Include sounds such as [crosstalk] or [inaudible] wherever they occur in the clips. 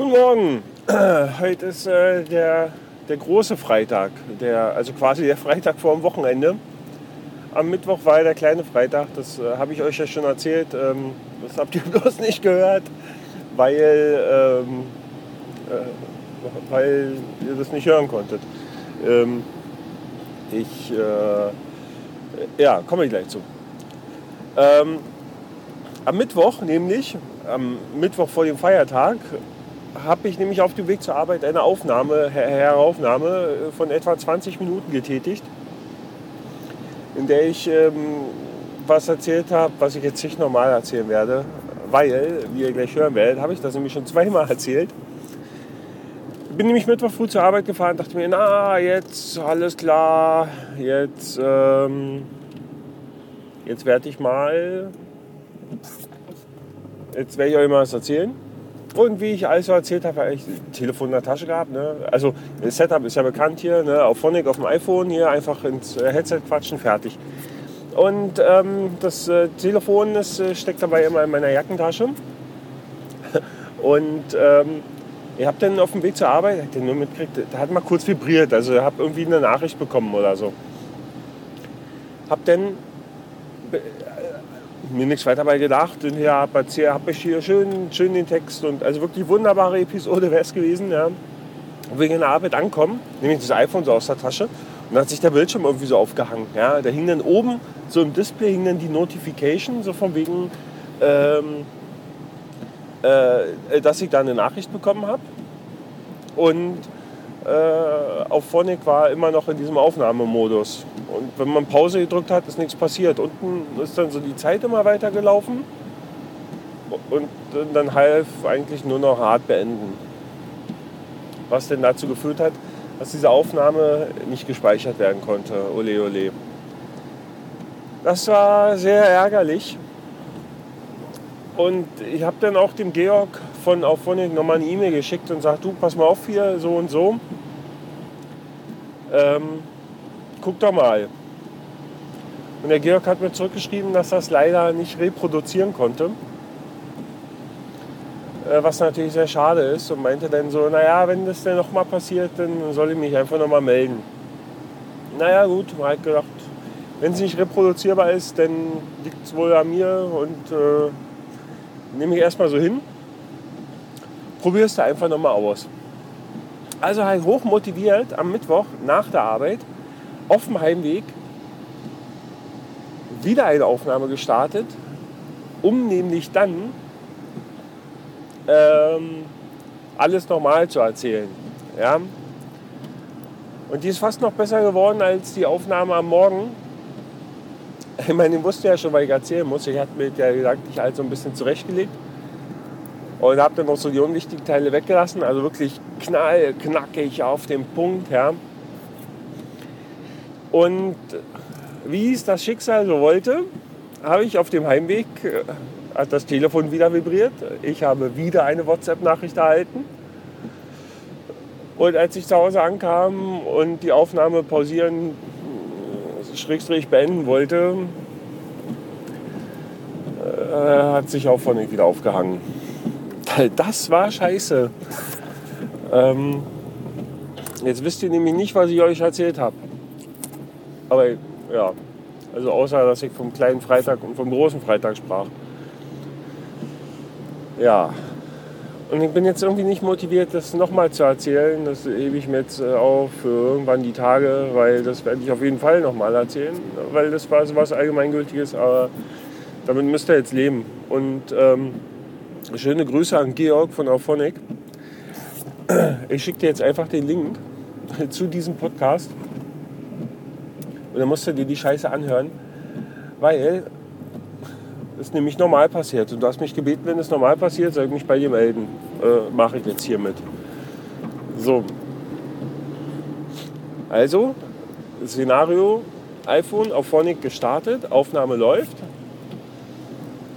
Guten Morgen. [clears throat] Heute ist äh, der, der große Freitag, der, also quasi der [laughs] Freitag vor dem Wochenende. Am Mittwoch war der kleine Freitag, das äh, habe ich euch ja schon erzählt. Ähm, das habt ihr [laughs] bloß nicht gehört, weil, ähm, äh, weil ihr das nicht hören konntet. Ähm, ich, äh, ja, komme ich gleich zu. Ähm, am Mittwoch nämlich, am Mittwoch vor dem Feiertag, habe ich nämlich auf dem Weg zur Arbeit eine Aufnahme, Heraufnahme von etwa 20 Minuten getätigt, in der ich ähm, was erzählt habe, was ich jetzt nicht normal erzählen werde, weil, wie ihr gleich hören werdet, habe ich das nämlich schon zweimal [laughs] erzählt. Bin nämlich Mittwoch früh zur Arbeit gefahren, dachte mir, na, jetzt alles klar, jetzt, ähm, jetzt werde ich mal, jetzt werde ich euch mal was erzählen. Und wie ich alles erzählt habe, habe ich ein Telefon in der Tasche gehabt. Ne? Also das Setup ist ja bekannt hier, ne? auf Phonic, auf dem iPhone, hier einfach ins äh, Headset quatschen, fertig. Und ähm, das äh, Telefon das, äh, steckt dabei immer in meiner Jackentasche. [laughs] Und ähm, ich habe dann auf dem Weg zur Arbeit, den nur mitgekriegt, da hat mal kurz vibriert, also habe irgendwie eine Nachricht bekommen oder so. Hab dann mir nichts weiter dabei gedacht und ja, habe hab ich hier schön, schön den Text und also wirklich wunderbare Episode wäre es gewesen. Ja. Wegen der Arbeit ankommen, nehme ich das iPhone so aus der Tasche und dann hat sich der Bildschirm irgendwie so aufgehangen. Ja. Da hing dann oben, so im Display hing dann die Notification, so von wegen, ähm, äh, dass ich da eine Nachricht bekommen habe. Und äh, auf Phonic war immer noch in diesem Aufnahmemodus. Und wenn man Pause gedrückt hat, ist nichts passiert. Unten ist dann so die Zeit immer weiter gelaufen und dann half eigentlich nur noch hart beenden. Was denn dazu geführt hat, dass diese Aufnahme nicht gespeichert werden konnte. Ole, ole. Das war sehr ärgerlich. Und ich habe dann auch dem Georg von Auphonic nochmal eine E-Mail geschickt und sagt, du, pass mal auf hier, so und so. Ähm, guck doch mal. Und der Georg hat mir zurückgeschrieben, dass es leider nicht reproduzieren konnte. Äh, was natürlich sehr schade ist und meinte dann so, naja, wenn das denn nochmal passiert, dann soll ich mich einfach nochmal melden. Naja gut, man hat gedacht, wenn es nicht reproduzierbar ist, dann liegt es wohl an mir und äh, nehme ich erstmal so hin. Probier es einfach nochmal aus. Also halt hoch motiviert am Mittwoch nach der Arbeit auf dem Heimweg wieder eine Aufnahme gestartet, um nämlich dann ähm, alles nochmal zu erzählen. Ja? Und die ist fast noch besser geworden als die Aufnahme am Morgen. Ich meine, ich wusste ja schon, weil ich erzählen muss. Ich hatte mir ja gesagt, ich halt so ein bisschen zurechtgelegt. Und habe dann noch so die unwichtigen Teile weggelassen. Also wirklich knall, knackig auf den Punkt. Ja. Und wie es das Schicksal so wollte, habe ich auf dem Heimweg, äh, hat das Telefon wieder vibriert. Ich habe wieder eine WhatsApp-Nachricht erhalten. Und als ich zu Hause ankam und die Aufnahme pausieren, schrägstrich beenden wollte, äh, hat sich auch von wieder aufgehangen. Das war scheiße. Ähm, jetzt wisst ihr nämlich nicht, was ich euch erzählt habe. Aber ja, also außer, dass ich vom kleinen Freitag und vom großen Freitag sprach. Ja, und ich bin jetzt irgendwie nicht motiviert, das nochmal zu erzählen. Das hebe ich mir jetzt äh, auf für irgendwann die Tage, weil das werde ich auf jeden Fall nochmal erzählen, weil das war so was Allgemeingültiges, aber damit müsst ihr jetzt leben. Und ähm, Schöne Grüße an Georg von Auphonic. Ich schicke dir jetzt einfach den Link [laughs] zu diesem Podcast. Und dann musst du dir die Scheiße anhören, weil es nämlich normal passiert. Und du hast mich gebeten, wenn es normal passiert, soll ich mich bei dir melden. Äh, Mache ich jetzt hiermit. So. Also, Szenario, iPhone auf Phonic gestartet, Aufnahme läuft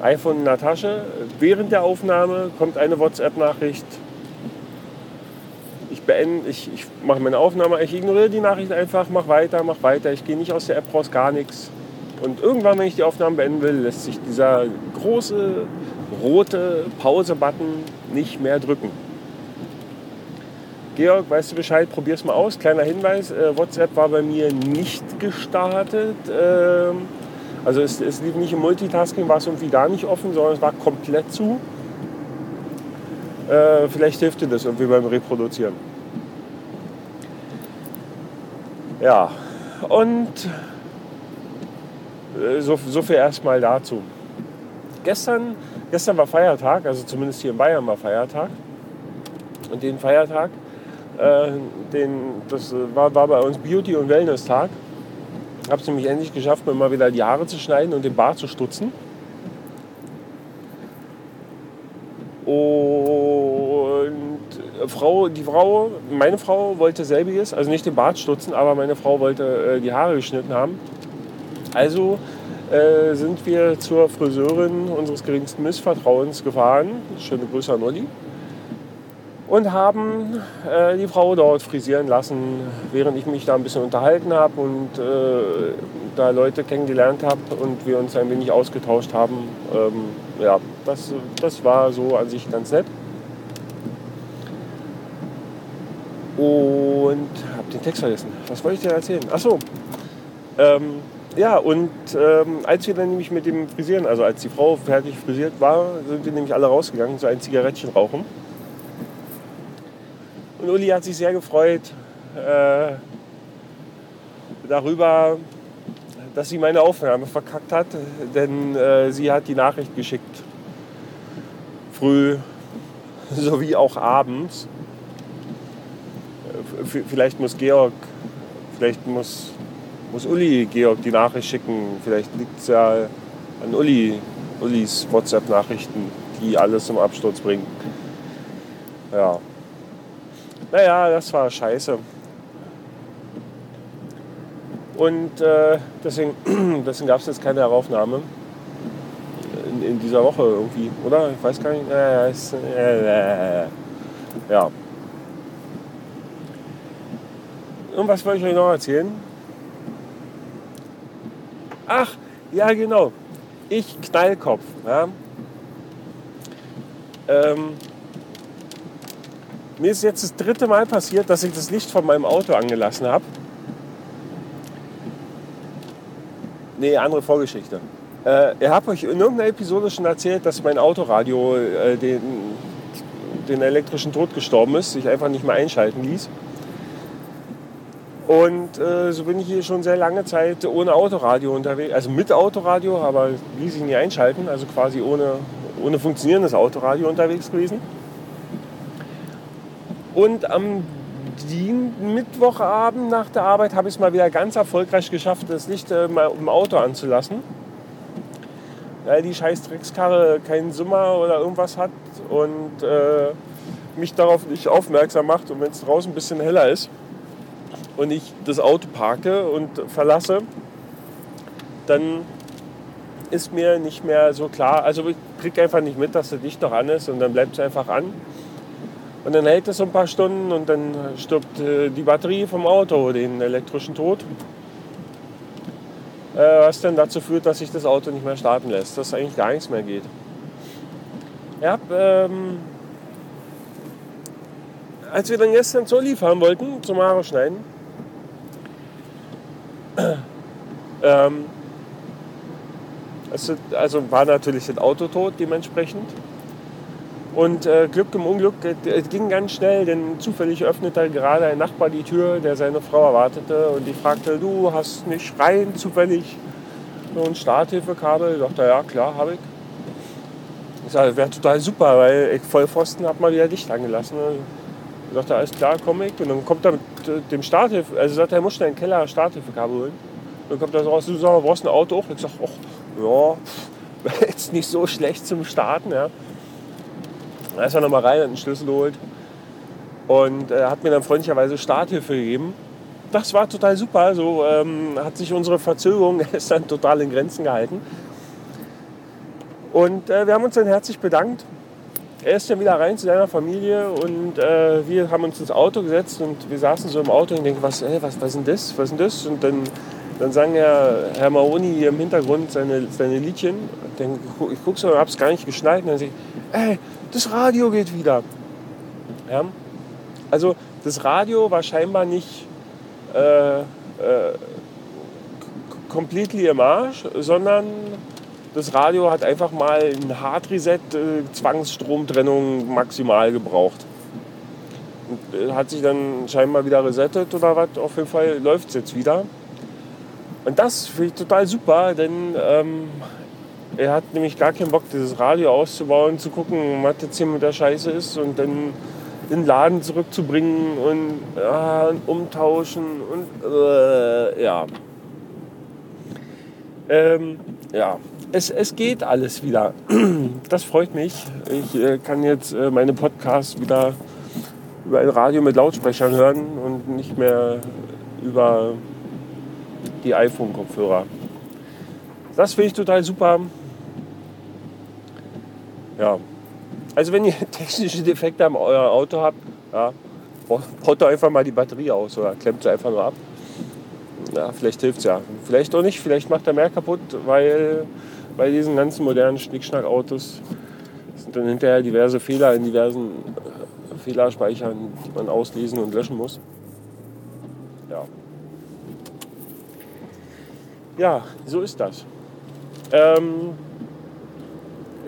iPhone in der Tasche. Während der Aufnahme kommt eine WhatsApp-Nachricht. Ich beende, ich, ich mache meine Aufnahme, ich ignoriere die Nachricht einfach, mach weiter, mach weiter. Ich gehe nicht aus der App raus, gar nichts. Und irgendwann, wenn ich die Aufnahme beenden will, lässt sich dieser große rote Pause-Button nicht mehr drücken. Georg, weißt du Bescheid, probier's mal aus. Kleiner Hinweis, äh, WhatsApp war bei mir nicht gestartet. Ähm, also es, es lief nicht im Multitasking, war es irgendwie gar nicht offen, sondern es war komplett zu. Äh, vielleicht hilft dir das irgendwie beim Reproduzieren. Ja, und äh, so, so viel erstmal dazu. Gestern, gestern war Feiertag, also zumindest hier in Bayern war Feiertag. Und den Feiertag, äh, den, das war, war bei uns Beauty- und Wellness-Tag. Habe es nämlich endlich geschafft, mir mal wieder die Haare zu schneiden und den Bart zu stutzen. Und Frau, die Frau, meine Frau wollte selbiges, also nicht den Bart stutzen, aber meine Frau wollte äh, die Haare geschnitten haben. Also äh, sind wir zur Friseurin unseres geringsten Missvertrauens gefahren. Schöne Grüße an Olli und haben äh, die Frau dort frisieren lassen, während ich mich da ein bisschen unterhalten habe und äh, da Leute kennengelernt habe und wir uns ein wenig ausgetauscht haben. Ähm, ja, das, das war so an sich ganz nett. Und habe den Text vergessen. Was wollte ich dir erzählen? Achso. Ähm, ja, und ähm, als wir dann nämlich mit dem Frisieren, also als die Frau fertig frisiert war, sind wir nämlich alle rausgegangen, so ein Zigarettchen rauchen. Uli hat sich sehr gefreut äh, darüber, dass sie meine Aufnahme verkackt hat, denn äh, sie hat die Nachricht geschickt. Früh [laughs] sowie auch abends. Äh, vielleicht muss Georg, vielleicht muss, muss Uli Georg die Nachricht schicken. Vielleicht liegt es ja an Uli, Ulis WhatsApp-Nachrichten, die alles zum Absturz bringen. Ja. Naja, das war scheiße. Und äh, deswegen, [clears throat] deswegen gab es jetzt keine Heraufnahme in, in, dieser Woche irgendwie, oder? Ich weiß gar nicht. Äh, es, äh, ja. Und was wollte ich euch noch erzählen? Ach, ja genau. Ich Knallkopf. Ja. Ähm, mir ist jetzt das dritte Mal passiert, dass ich das Licht von meinem Auto angelassen habe. Nee, andere Vorgeschichte. Äh, ihr habt euch in irgendeiner Episode schon erzählt, dass mein Autoradio äh, den, den elektrischen Tod gestorben ist, sich einfach nicht mehr einschalten ließ. Und äh, so bin ich hier schon sehr lange Zeit ohne Autoradio unterwegs, also mit Autoradio, aber ließ sich nie einschalten, also quasi ohne, ohne funktionierendes Autoradio unterwegs gewesen. Und am Mittwochabend nach der Arbeit habe ich es mal wieder ganz erfolgreich geschafft, das Licht äh, mal im Auto anzulassen. Weil die scheiß Dreckskarre keinen Summer oder irgendwas hat und äh, mich darauf nicht aufmerksam macht. Und wenn es draußen ein bisschen heller ist und ich das Auto parke und verlasse, dann ist mir nicht mehr so klar. Also ich kriege einfach nicht mit, dass das Licht noch an ist und dann bleibt es einfach an. Und dann hält es ein paar Stunden und dann stirbt äh, die Batterie vom Auto den elektrischen Tod. Äh, was dann dazu führt, dass sich das Auto nicht mehr starten lässt, dass eigentlich gar nichts mehr geht. Ja, ähm, als wir dann gestern zur Oli fahren wollten, zum Haare schneiden, [clears throat] ähm, also war natürlich das Auto tot dementsprechend. Und äh, Glück im Unglück, es ging ganz schnell, denn zufällig öffnete gerade ein Nachbar die Tür, der seine Frau erwartete. Und ich fragte, du hast nicht rein zufällig so ein Starthilfekabel? Ich dachte, ja klar, habe ich. Ich sagte, wäre total super, weil ich Vollpfosten habe mal wieder dicht angelassen. Ich dachte, alles klar, komm ich. Und dann kommt er mit dem Starthilfe, also sagt er, er muss schnell in den Keller Starthilfekabel holen. Und dann kommt er so raus, du sagst, brauchst ein Auto auch? Ich sage, ja, wäre [laughs] jetzt nicht so schlecht zum Starten. Ja. Da ist er nochmal rein, hat einen Schlüssel geholt und äh, hat mir dann freundlicherweise Starthilfe gegeben. Das war total super. So ähm, hat sich unsere Verzögerung [laughs] gestern total in Grenzen gehalten. Und äh, wir haben uns dann herzlich bedankt. Er ist dann wieder rein zu seiner Familie und äh, wir haben uns ins Auto gesetzt und wir saßen so im Auto und denken, was, ey, was, was ist denn das? Was ist das? Und dann, dann sang er Herr Maoni hier im Hintergrund seine, seine Liedchen. Dann, ich gucke so und habe es gar nicht geschnallt. Und dann sage ich, ey, das Radio geht wieder. Ja? Also das Radio war scheinbar nicht äh, äh, completely im Arsch, sondern das Radio hat einfach mal ein Hard Reset, äh, Zwangsstromtrennung maximal gebraucht. Und, äh, hat sich dann scheinbar wieder resettet oder was. Auf jeden Fall läuft es jetzt wieder. Und das finde ich total super, denn ähm, er hat nämlich gar keinen Bock, dieses Radio auszubauen, zu gucken, was jetzt hier mit der Scheiße ist und dann den Laden zurückzubringen und, und umtauschen und äh, ja. Ähm, ja, es, es geht alles wieder. [clears throat] Das freut mich. Ich äh, kann jetzt äh, meine Podcasts wieder über ein Radio mit Lautsprechern hören und nicht mehr über die iPhone-Kopfhörer. Das finde ich total super. Ja. Also wenn ihr [laughs] technische Defekte am euer Auto habt, ja, baut doch einfach mal die Batterie aus oder klemmt sie einfach nur ab. Ja, vielleicht hilft es ja. Vielleicht auch nicht, vielleicht macht er mehr kaputt, weil bei diesen ganzen modernen Schnickschnack-Autos sind dann hinterher diverse Fehler in diversen äh, Fehlerspeichern, die man auslesen und löschen muss. Ja. Ja, so ist das. Ähm,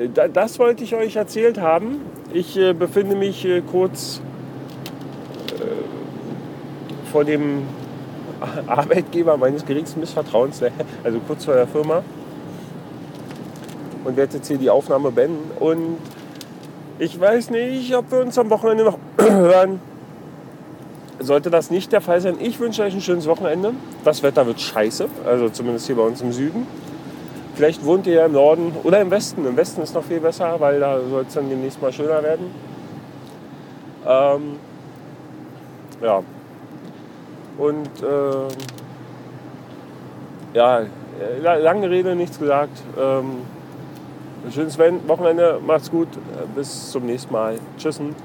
das wollte ich euch erzählt haben. Ich äh, befinde mich äh, kurz äh, vor dem [laughs] Arbeitgeber meines geringsten Missvertrauens, ne? also kurz vor der Firma. Und werde jetzt hier die Aufnahme beenden. Und ich weiß nicht, ob wir uns am Wochenende noch [clears throat] hören. Sollte das nicht der Fall sein, ich wünsche euch ein schönes Wochenende. Das Wetter wird scheiße, also zumindest hier bei uns im Süden. Vielleicht wohnt ihr ja im Norden oder im Westen. Im Westen ist noch viel besser, weil da soll es dann demnächst mal schöner werden. Ähm, ja. Und äh, ja, lange Rede, nichts gesagt. Ähm, schönes Wochenende, macht's gut, bis zum nächsten Mal. Tschüssen.